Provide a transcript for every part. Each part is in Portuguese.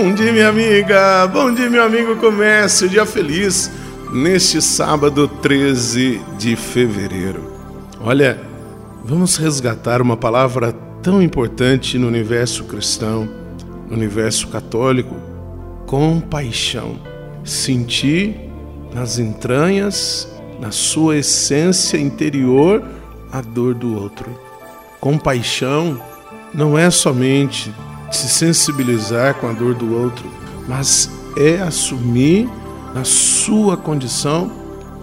bom dia, minha amiga, bom dia, meu amigo. Comece o dia feliz neste sábado 13 de fevereiro. Olha, vamos resgatar uma palavra tão importante no universo cristão, no universo católico: compaixão. Sentir nas entranhas, na sua essência interior, a dor do outro. Compaixão não é somente se sensibilizar com a dor do outro, mas é assumir na sua condição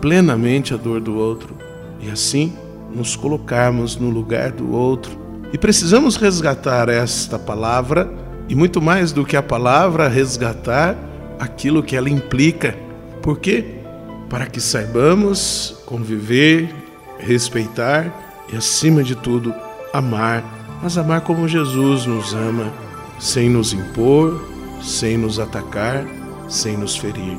plenamente a dor do outro e assim nos colocarmos no lugar do outro. E precisamos resgatar esta palavra e muito mais do que a palavra, resgatar aquilo que ela implica. Por quê? Para que saibamos conviver, respeitar e, acima de tudo, amar, mas amar como Jesus nos ama sem nos impor, sem nos atacar, sem nos ferir.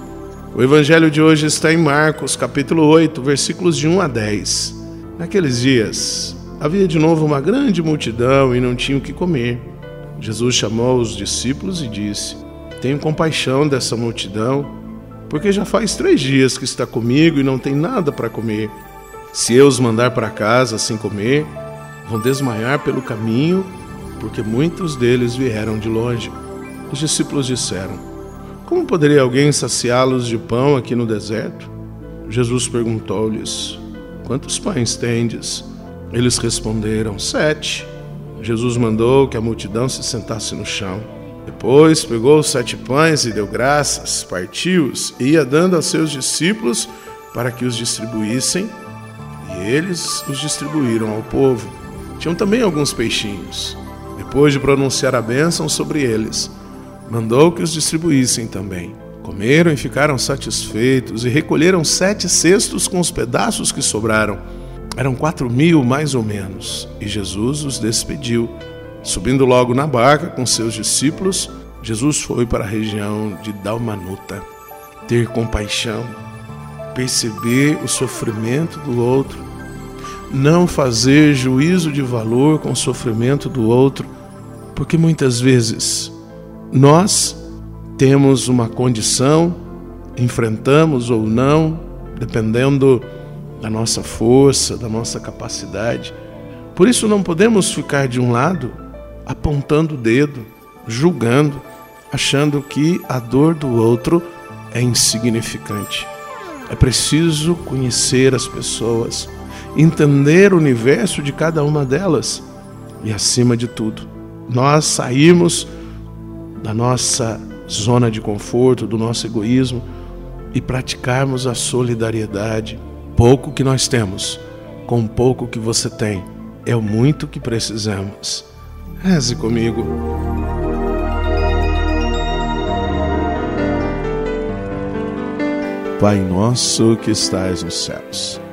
O evangelho de hoje está em Marcos, capítulo 8, versículos de 1 a 10. Naqueles dias, havia de novo uma grande multidão e não tinham o que comer. Jesus chamou os discípulos e disse: Tenho compaixão dessa multidão, porque já faz três dias que está comigo e não tem nada para comer. Se eu os mandar para casa sem comer, vão desmaiar pelo caminho porque muitos deles vieram de longe. Os discípulos disseram: Como poderia alguém saciá-los de pão aqui no deserto? Jesus perguntou-lhes: Quantos pães tendes? Eles responderam: Sete. Jesus mandou que a multidão se sentasse no chão. Depois pegou os sete pães e deu graças, partiu-os e ia dando a seus discípulos para que os distribuíssem, e eles os distribuíram ao povo. Tinham também alguns peixinhos. Depois de pronunciar a bênção sobre eles, mandou que os distribuíssem também. Comeram e ficaram satisfeitos e recolheram sete cestos com os pedaços que sobraram. Eram quatro mil mais ou menos. E Jesus os despediu. Subindo logo na barca com seus discípulos, Jesus foi para a região de Dalmanuta. Ter compaixão, perceber o sofrimento do outro, não fazer juízo de valor com o sofrimento do outro, porque muitas vezes nós temos uma condição, enfrentamos ou não, dependendo da nossa força, da nossa capacidade. Por isso não podemos ficar de um lado apontando o dedo, julgando, achando que a dor do outro é insignificante. É preciso conhecer as pessoas, entender o universo de cada uma delas e, acima de tudo, nós sairmos da nossa zona de conforto, do nosso egoísmo e praticarmos a solidariedade. Pouco que nós temos, com pouco que você tem, é o muito que precisamos. Reze comigo. Pai nosso que estais nos céus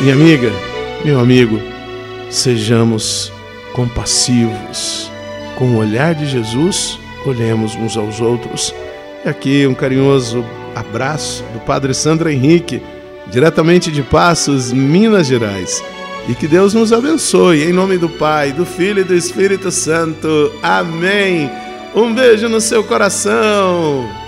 Minha amiga, meu amigo, sejamos compassivos. Com o olhar de Jesus, olhemos uns aos outros. E aqui um carinhoso abraço do Padre Sandro Henrique, diretamente de Passos, Minas Gerais. E que Deus nos abençoe, em nome do Pai, do Filho e do Espírito Santo. Amém. Um beijo no seu coração.